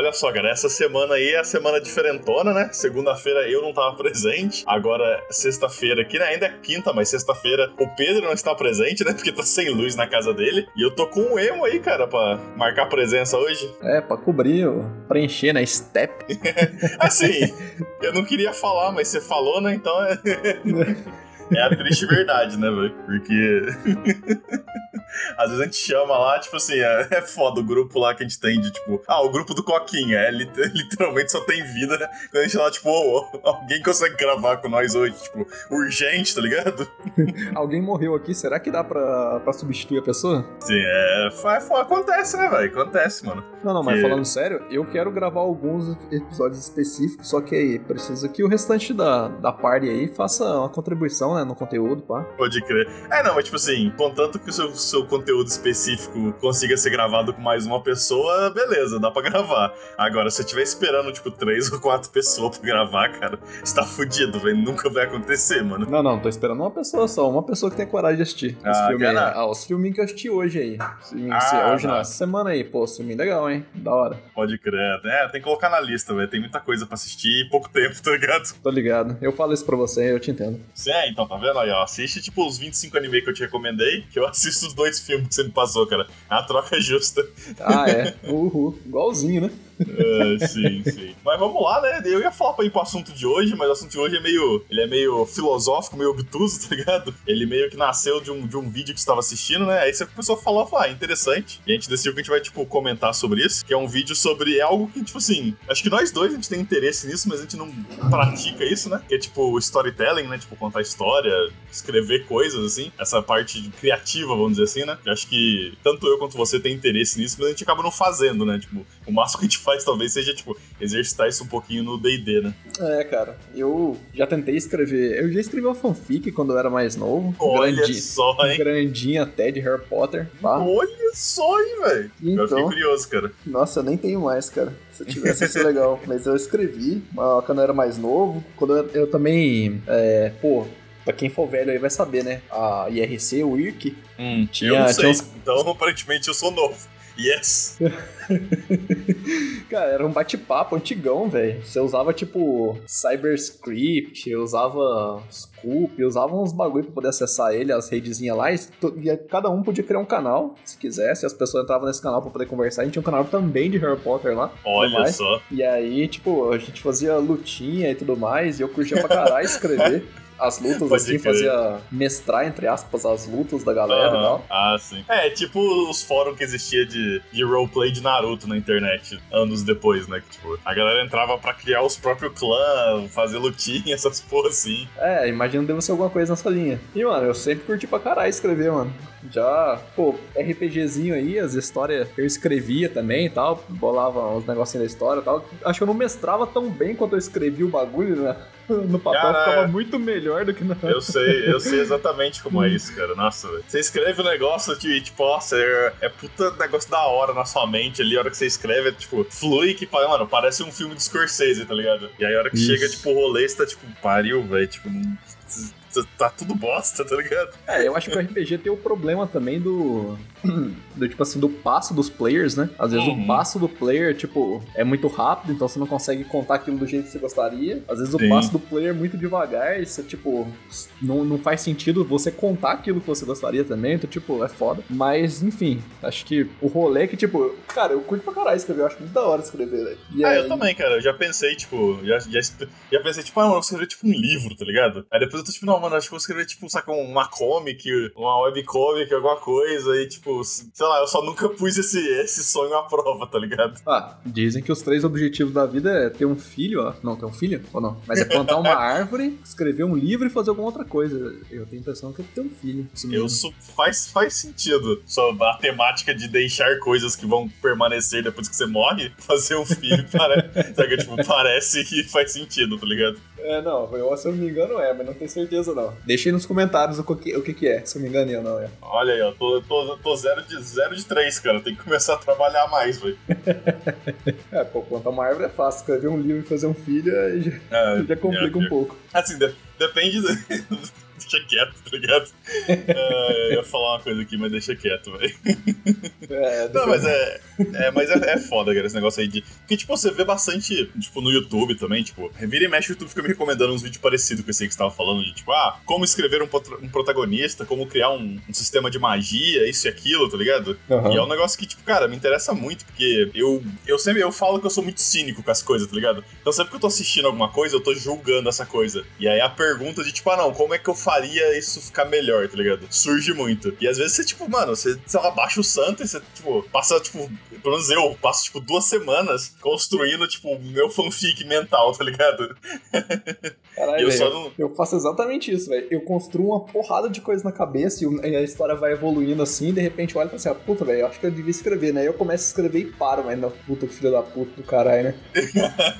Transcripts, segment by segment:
Olha só, cara, essa semana aí é a semana diferentona, né? Segunda-feira eu não tava presente. Agora, sexta-feira aqui, né? Ainda é quinta, mas sexta-feira o Pedro não está presente, né? Porque tá sem luz na casa dele. E eu tô com um emo aí, cara, pra marcar presença hoje. É, pra cobrir, preencher na né? step. assim, eu não queria falar, mas você falou, né? Então é. É a triste verdade, né, velho? Porque. Às vezes a gente chama lá, tipo assim, é, é foda o grupo lá que a gente tem de, tipo, ah, o grupo do Coquinha, é, literalmente só tem vida, né? Quando a gente fala, tipo, oh, alguém consegue gravar com nós hoje, tipo, urgente, tá ligado? alguém morreu aqui, será que dá pra, pra substituir a pessoa? Sim, é. Acontece, né, velho? Acontece, mano. Não, não, mas falando sério, eu quero gravar alguns episódios específicos, só que aí precisa que o restante da, da party aí faça uma contribuição, né, no conteúdo, pá. Pode crer. É, não, mas tipo assim, contanto que o seu, seu conteúdo específico consiga ser gravado com mais uma pessoa, beleza, dá pra gravar. Agora, se você estiver esperando, tipo, três ou quatro pessoas pra gravar, cara, você tá fudido, velho. Nunca vai acontecer, mano. Não, não, tô esperando uma pessoa só, uma pessoa que tem coragem de assistir. Ah, filme ah os filminhos que eu assisti hoje aí. Ah, hoje não, essa semana aí, pô, filme legal, hein? Da hora. Pode crer. É, tem que colocar na lista, velho. Tem muita coisa pra assistir e pouco tempo, tá ligado? Tô ligado. Eu falo isso pra você, eu te entendo. É, então, tá vendo aí, ó? Assiste, tipo, os 25 anime que eu te recomendei, que eu assisto os dois filmes que você me passou, cara. É a troca justa. Ah, é. Uhul. Igualzinho, né? É, sim, sim. Mas vamos lá, né? Eu ia falar pra ir pro assunto de hoje, mas o assunto de hoje é meio. Ele é meio filosófico, meio obtuso, tá ligado? Ele meio que nasceu de um, de um vídeo que você estava assistindo, né? Aí você começou a falar, falar, ah, interessante. E a gente decidiu que a gente vai, tipo, comentar sobre isso. Que é um vídeo sobre é algo que, tipo assim, acho que nós dois a gente tem interesse nisso, mas a gente não pratica isso, né? Que é tipo storytelling, né? Tipo, contar história, escrever coisas, assim. Essa parte criativa, vamos dizer assim, né? Eu acho que tanto eu quanto você tem interesse nisso, mas a gente acaba não fazendo, né? Tipo, o máximo que a gente faz talvez seja, tipo, exercitar isso um pouquinho no DD, né? É, cara. Eu já tentei escrever. Eu já escrevi uma fanfic quando eu era mais novo. Olha grande, só, hein? Grandinha até de Harry Potter. Olha só, hein, velho. Então, eu fiquei então, curioso, cara. Nossa, eu nem tenho mais, cara. Se eu tivesse, ia ser legal. Mas eu escrevi quando eu era mais novo. Quando eu, eu também. É, pô, Pra quem for velho aí vai saber, né? A IRC, o IRC. Hum, tinha, eu não sei. Uns... Então, aparentemente, eu sou novo. Yes! Cara, era um bate-papo antigão, velho. Você usava, tipo, CyberScript, usava Scoop, usava uns bagulho pra poder acessar ele, as redezinhas lá, e, e, cada um podia criar um canal, se quisesse, as pessoas entravam nesse canal pra poder conversar. A gente tinha um canal também de Harry Potter lá. Olha só. E aí, tipo, a gente fazia lutinha e tudo mais, e eu curtia pra caralho escrever. as lutas, Pode assim, crer. fazia mestrar, entre aspas, as lutas da galera uhum. e tal. Ah, sim. É, tipo os fóruns que existia de, de roleplay de Naruto na internet, anos depois, né? Que, tipo, a galera entrava pra criar os próprios clãs, fazer lutinha, essas porra assim. É, imagino que deve ser alguma coisa nessa linha. E, mano, eu sempre curti pra caralho escrever, mano. Já, pô, RPGzinho aí, as histórias eu escrevia também e tal, bolava os negocinhos da história e tal. Acho que eu não mestrava tão bem quanto eu escrevi o bagulho, né? no papel cara, ficava muito melhor do que na. Eu sei, eu sei exatamente como é isso, cara. Nossa, você escreve o um negócio de, tipo, nossa, é, é puta negócio da hora na sua mente ali, a hora que você escreve, é, tipo, flui que, mano, parece um filme de Scorsese, tá ligado? E aí a hora que isso. chega, tipo, o rolê, você tá, tipo, pariu, velho, tipo, tá tudo bosta, tá ligado? É, eu acho que o RPG tem o problema também do. do tipo assim, do passo dos players, né? Às vezes uhum. o passo do player, tipo, é muito rápido, então você não consegue contar aquilo do jeito que você gostaria. Às vezes Sim. o passo do player é muito devagar, e você, tipo, não, não faz sentido você contar aquilo que você gostaria também, então, tipo, é foda. Mas, enfim, acho que o rolê é que, tipo, cara, eu curto pra caralho escrever, eu acho muito da hora escrever, velho. Ah, aí... eu também, cara, eu já pensei, tipo, já, já, já pensei, tipo, ah, eu vou escrever, tipo, um livro, tá ligado? Aí depois eu tô, tipo, não, mano, acho que eu vou escrever, tipo, saca, uma comic, uma webcomic, alguma coisa, e, tipo, sei lá, eu só nunca pus esse, esse sonho à prova, tá ligado? Ah, dizem que os três objetivos da vida é ter um filho, ó. Não, ter um filho? Ou não? Mas é plantar uma árvore, escrever um livro e fazer alguma outra coisa. Eu tenho a impressão que é ter um filho. Eu sou, faz, faz sentido. Só a temática de deixar coisas que vão permanecer depois que você morre, fazer um filho, parece, sabe, tipo, parece que faz sentido, tá ligado? É, não, eu, se eu não me engano é, mas não tenho certeza não. Deixa aí nos comentários o que, o que, que é, se eu me engano ou não é. Olha aí, ó, tô, tô, tô zero, de, zero de três, cara. Tem que começar a trabalhar mais, velho. é, pô, plantar uma árvore é fácil. Escrever um livro e fazer um filho aí já, é, já complica é, um pouco. Assim, de, depende do, deixa quieto, tá ligado? uh, eu ia falar uma coisa aqui, mas deixa quieto, velho. É, não, mas é. É, mas é, é foda, cara, esse negócio aí de. Porque, tipo, você vê bastante, tipo, no YouTube também, tipo, revira e mexe o YouTube fica me recomendando uns vídeos parecidos com esse aí que você tava falando, de tipo, ah, como escrever um, um protagonista, como criar um, um, sistema de magia, isso e aquilo, tá ligado? Uhum. E é um negócio que, tipo, cara, me interessa muito, porque eu, eu sempre eu falo que eu sou muito cínico com as coisas, tá ligado? Então sempre que eu tô assistindo alguma coisa, eu tô julgando essa coisa. E aí a pergunta de, tipo, ah, não, como é que eu faria faria isso ficar melhor, tá ligado? Surge muito. E às vezes você, tipo, mano, você, sei lá, baixa o santo e você, tipo, passa, tipo, pelo menos eu passo, tipo, duas semanas construindo, tipo, meu fanfic mental, tá ligado? Caralho, eu, não... eu faço exatamente isso, velho. Eu construo uma porrada de coisa na cabeça e a história vai evoluindo assim, e de repente eu olho e falo assim, ah, puta, velho, acho que eu devia escrever, né? Aí eu começo a escrever e paro, mas na puta que filho da puta do caralho, né?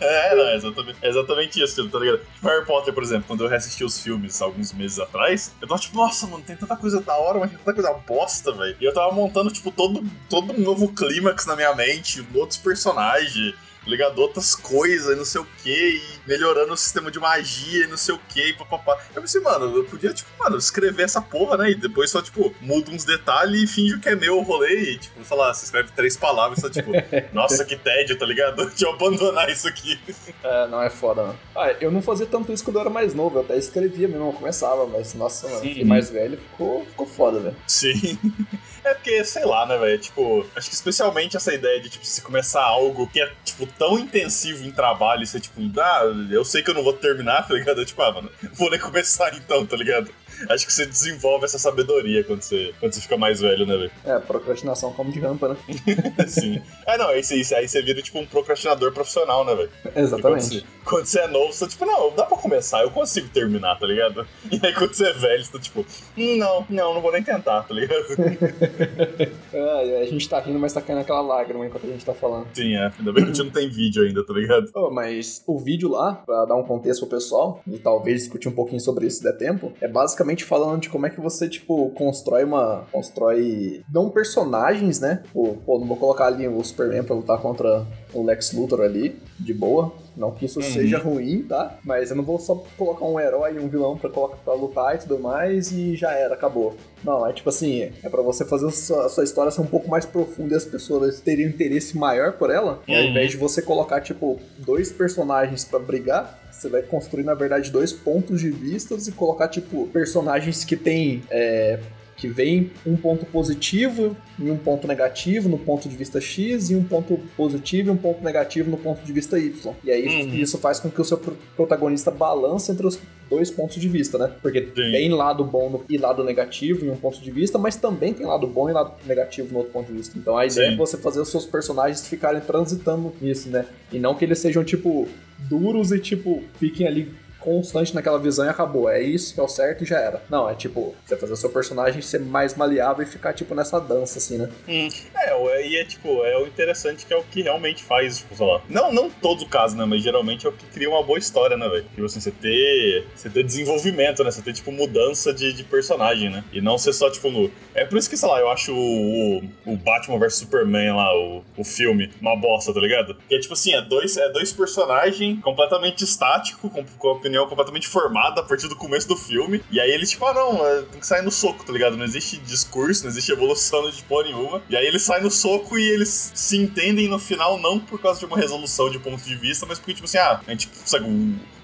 é, não, é exatamente, é exatamente isso, tá ligado? Tipo, Harry Potter, por exemplo, quando eu reassisti os filmes alguns meses atrás, eu tava tipo, nossa, mano, tem tanta coisa da hora, mas tem tanta coisa bosta, velho. E eu tava montando, tipo, todo, todo um novo clímax na minha mente, outros personagens ligado? Outras coisas, não sei o que, e melhorando o sistema de magia e não sei o que, e papapá. Eu pensei, mano, eu podia, tipo, mano, escrever essa porra, né? E depois só, tipo, muda uns detalhes e finge que é meu o rolê e, tipo, sei lá, você escreve três palavras, só, tipo, nossa, que tédio, tá ligado? Deixa eu abandonar isso aqui. É, não é foda, mano. Ah, eu não fazia tanto isso quando eu era mais novo, eu até escrevia mesmo, eu começava, mas, nossa, mano, fiquei mais velho, ficou, ficou foda, velho. Sim. É porque, sei lá, né, velho? Tipo, acho que especialmente essa ideia de, tipo, se começar algo que é, tipo, tão intensivo em trabalho, você, tipo, ah, eu sei que eu não vou terminar, tá ligado? Eu, tipo, ah, mano, vou nem começar então, tá ligado? Acho que você desenvolve essa sabedoria quando você, quando você fica mais velho, né, velho? É, procrastinação como de rampa, né? Sim. É, não, aí você, aí você vira tipo um procrastinador profissional, né, velho? Exatamente. Quando você, quando você, é novo, você tá tipo, não, dá pra começar, eu consigo terminar, tá ligado? E aí quando você é velho, você tá tipo, hum, não, não, não vou nem tentar, tá ligado? é, a gente tá rindo, mas tá caindo aquela lágrima enquanto a gente tá falando. Sim, é. Ainda bem que a gente não tem vídeo ainda, tá ligado? Oh, mas o vídeo lá, pra dar um contexto pro pessoal, e talvez discutir um pouquinho sobre isso se der tempo, é basicamente falando de como é que você, tipo, constrói uma. Constrói. Não personagens, né? Pô, pô, não vou colocar ali o Superman pra lutar contra o Lex Luthor ali, de boa. Não que isso uhum. seja ruim, tá? Mas eu não vou só colocar um herói e um vilão pra, colocar, pra lutar e tudo mais e já era, acabou. Não, é tipo assim, é para você fazer a sua, a sua, história ser um pouco mais profunda e as pessoas terem um interesse maior por ela. Uhum. Ao invés de você colocar, tipo, dois personagens para brigar, você vai construir, na verdade, dois pontos de vistas e colocar, tipo, personagens que têm é, que vem um ponto positivo e um ponto negativo no ponto de vista X e um ponto positivo e um ponto negativo no ponto de vista Y. E aí uhum. isso faz com que o seu protagonista balance entre os dois pontos de vista, né? Porque Sim. tem lado bom e lado negativo em um ponto de vista, mas também tem lado bom e lado negativo no outro ponto de vista. Então a ideia Sim. é você fazer os seus personagens ficarem transitando nisso, né? E não que eles sejam, tipo, duros e, tipo, fiquem ali constante naquela visão e acabou. É isso que é o certo e já era. Não, é tipo, você fazer o seu personagem ser mais maleável e ficar, tipo, nessa dança, assim, né? Hum. É, e é tipo, é o interessante que é o que realmente faz, tipo, sei lá. Não, não todo caso, né? Mas geralmente é o que cria uma boa história, né, velho? Tipo assim, você ter. Você ter desenvolvimento, né? Você ter, tipo, mudança de, de personagem, né? E não ser só, tipo, no. É por isso que, sei lá, eu acho o, o, o Batman vs Superman lá, o, o filme, uma bosta, tá ligado? Que é tipo assim, é dois, é dois personagens completamente estáticos, com, com opinião completamente formada a partir do começo do filme. E aí eles, tipo, ah, não, é, tem que sair no soco, tá ligado? Não existe discurso, não existe evolução de porra nenhuma. E aí eles saem no soco e eles se entendem no final, não por causa de uma resolução de ponto de vista, mas porque, tipo assim, ah, a gente, sabe,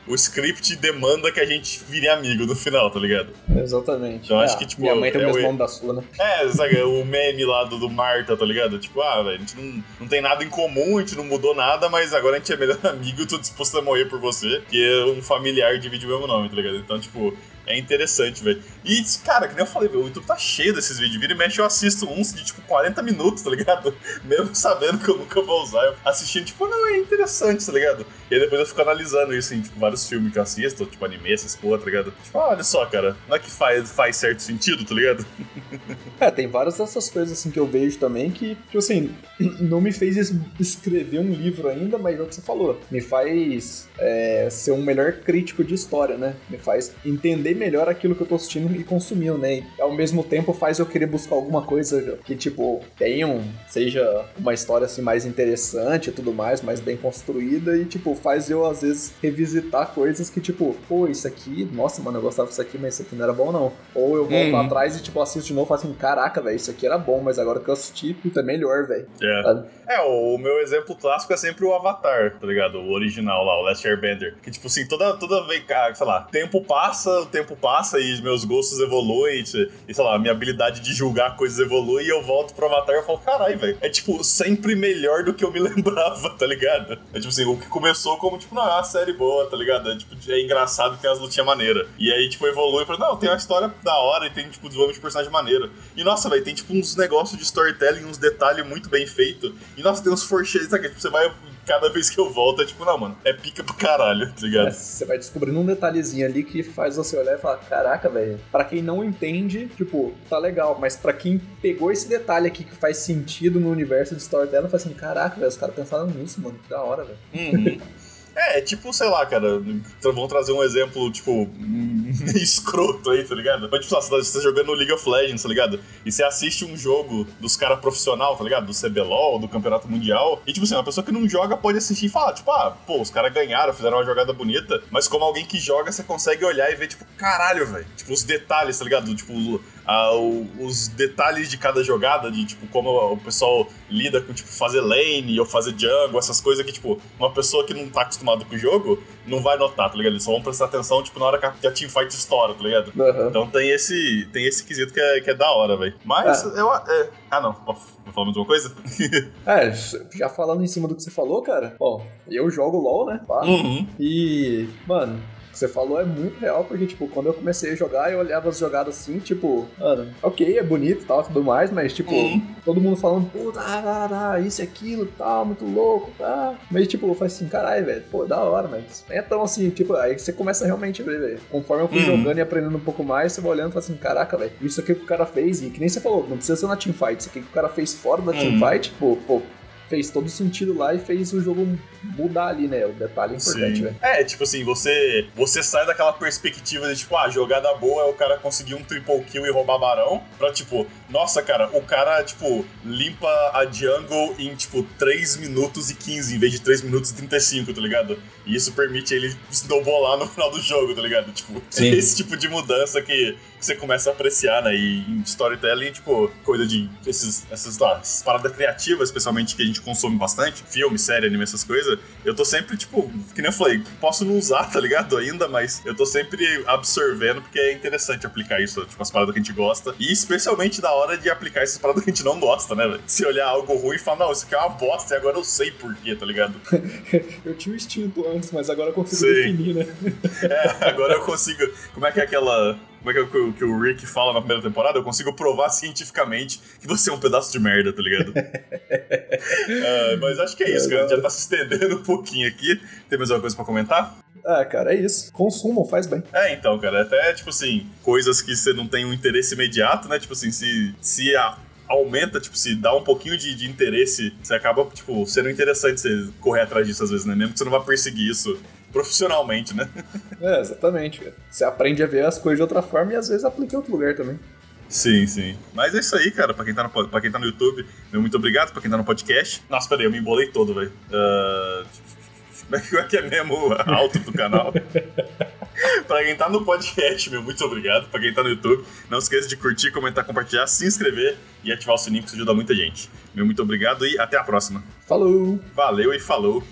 o script demanda que a gente vire amigo no final, tá ligado? Exatamente. Então é, acho que, tipo. Minha mãe tem é o mesmo nome da sua, né? É, sabe, o meme lá do, do Marta, tá ligado? Tipo, ah, velho, a gente não, não tem nada em comum, a gente não mudou nada, mas agora a gente é melhor amigo e tô disposto a morrer por você, que é um familiar divide o mesmo nome, tá ligado? Então, tipo, é interessante, velho. E, cara, que nem eu falei, o YouTube tá cheio desses vídeos. Vira e mexe, eu assisto uns de, tipo, 40 minutos, tá ligado? Mesmo sabendo que eu nunca vou usar. Eu assistindo, tipo, não, é interessante, tá ligado? E aí depois eu fico analisando isso em, tipo, vários filmes que eu assisto, tipo, anime, essas porra, tá ligado? Tipo, ah, olha só, cara, não é que faz, faz certo sentido, tá ligado? É, tem várias dessas coisas, assim, que eu vejo também que, tipo assim, não me fez escrever um livro ainda, mas é o que você falou. Me faz é, ser um melhor crítico de história, né? Me faz entender melhor aquilo que eu tô assistindo e consumindo, né? E ao mesmo tempo faz eu querer buscar alguma coisa que, tipo, tenha um, seja uma história assim mais interessante e tudo mais, mais bem construída e, tipo, faz eu às vezes revisitar coisas que, tipo, pô, isso aqui, nossa, mano, eu gostava disso aqui, mas isso aqui não era bom, não. Ou eu volto uhum. atrás e, tipo, assisto de novo e falo assim, caraca, velho, isso aqui era bom, mas agora que eu assisti, puta, é melhor, velho. É. é, o meu exemplo clássico é sempre o Avatar, tá ligado? O original lá, o Last Airbender. Que, tipo assim, toda, toda vez, sei lá, tempo passa, o tempo passa e meus gostos evoluem, e, sei lá, minha habilidade de julgar coisas evolui e eu volto pro Avatar e falo, caralho, velho, é tipo, sempre melhor do que eu me lembrava, tá ligado? É tipo assim, o que começou como, tipo, uma série boa, tá ligado? É, tipo, é engraçado que as lutinhas maneira. E aí, tipo, evolui pra, não, tem uma história da hora e tem, tipo, desenvolvimento de personagem maneiro. E, nossa, velho, tem, tipo, uns negócios de storytelling, uns detalhes muito bem feitos. E, nossa, tem uns forcheios, sabe? Tipo, você vai cada vez que eu volto é tipo, não, mano, é pica pro caralho, tá ligado? É, você vai descobrindo um detalhezinho ali que faz você olhar e falar, caraca, velho. Pra quem não entende, tipo, tá legal, mas pra quem pegou esse detalhe aqui que faz sentido no universo de storytelling, fala assim, caraca, velho, os caras pensaram nisso, mano, que da hora, velho. Uhum. É, tipo, sei lá, cara, vamos trazer um exemplo, tipo, escroto aí, tá ligado? Mas, tipo, você tá jogando League of Legends, tá ligado? E você assiste um jogo dos caras profissional, tá ligado? Do CBLOL, do Campeonato Mundial. E, tipo assim, uma pessoa que não joga pode assistir e falar, tipo, ah, pô, os caras ganharam, fizeram uma jogada bonita. Mas como alguém que joga, você consegue olhar e ver, tipo, caralho, velho. Tipo, os detalhes, tá ligado? Tipo, uh, os detalhes de cada jogada, de tipo, como o pessoal lida com, tipo, fazer lane ou fazer jungle, essas coisas que, tipo, uma pessoa que não tá acostumada com o jogo não vai notar, tá ligado? Eles só vão prestar atenção, tipo, na hora que a, teamfight estoura, tá ligado? Uhum. Então tem esse, tem esse quesito que é, que é da hora, velho. Mas é. eu. É... Ah, não. Vou falar mais uma coisa? é, já falando em cima do que você falou, cara, ó, eu jogo LOL, né? Uhum. E, mano, que você falou é muito real, porque, tipo, quando eu comecei a jogar, eu olhava as jogadas assim, tipo, mano, ok, é bonito e tal, tudo mais, mas, tipo, uhum. todo mundo falando, puta, ah, ah, isso e aquilo, tal, muito louco, tá. Mas, tipo, eu falei assim, caralho, velho, pô, da hora, mas é tão assim, tipo, aí você começa a realmente ver, velho. Conforme eu fui uhum. jogando e aprendendo um pouco mais, você vai olhando e fala assim, caraca, velho, isso aqui que o cara fez, e que nem você falou, não precisa ser na teamfight, isso aqui que o cara fez fora da uhum. teamfight, pô, pô, fez todo sentido lá e fez o jogo mudar ali, né? O detalhe é importante, velho. É, tipo assim, você, você sai daquela perspectiva de, tipo, ah, jogada boa é o cara conseguir um triple kill e roubar barão, pra, tipo, nossa, cara, o cara, tipo, limpa a jungle em, tipo, 3 minutos e 15 em vez de 3 minutos e 35, tá ligado? E isso permite ele snowballar no final do jogo, tá ligado? Tipo, Sim. esse tipo de mudança que você começa a apreciar, né? E em storytelling, tipo, coisa de esses, essas, lá, essas paradas criativas, especialmente que a gente consome bastante, filme, série, anime, essas coisas, eu tô sempre, tipo, que nem eu falei, posso não usar, tá ligado? Ainda, mas eu tô sempre absorvendo porque é interessante aplicar isso, tipo, as paradas que a gente gosta. E especialmente da hora de aplicar essas paradas que a gente não gosta, né, velho? Se olhar algo ruim e falar, não, isso aqui é uma bosta e agora eu sei porquê, tá ligado? eu tinha o instinto antes, mas agora eu consigo Sim. definir, né? é, agora eu consigo. Como é que é aquela como é que, é o, que o Rick fala na primeira temporada? Eu consigo provar cientificamente que você é um pedaço de merda, tá ligado? uh, mas acho que é isso, cara. A gente já tá se estendendo um pouquinho aqui. Tem mais alguma coisa pra comentar? Ah, cara, é isso. Consumam, faz bem. É, então, cara, até, tipo assim, coisas que você não tem um interesse imediato, né? Tipo assim, se, se a, aumenta, tipo, se dá um pouquinho de, de interesse, você acaba, tipo, sendo interessante você correr atrás disso às vezes, né? Mesmo que você não vá perseguir isso profissionalmente, né? É, exatamente. Você aprende a ver as coisas de outra forma e às vezes aplica em outro lugar também. Sim, sim. Mas é isso aí, cara. Pra quem tá no, pra quem tá no YouTube, meu muito obrigado. Pra quem tá no podcast. Nossa, peraí, eu me embolei todo, velho. Uh... Como é que é mesmo alto do canal? pra quem tá no podcast, meu, muito obrigado. Pra quem tá no YouTube, não esqueça de curtir, comentar, compartilhar, se inscrever e ativar o sininho, que isso ajuda muita gente. Meu, muito obrigado e até a próxima. Falou! Valeu e falou!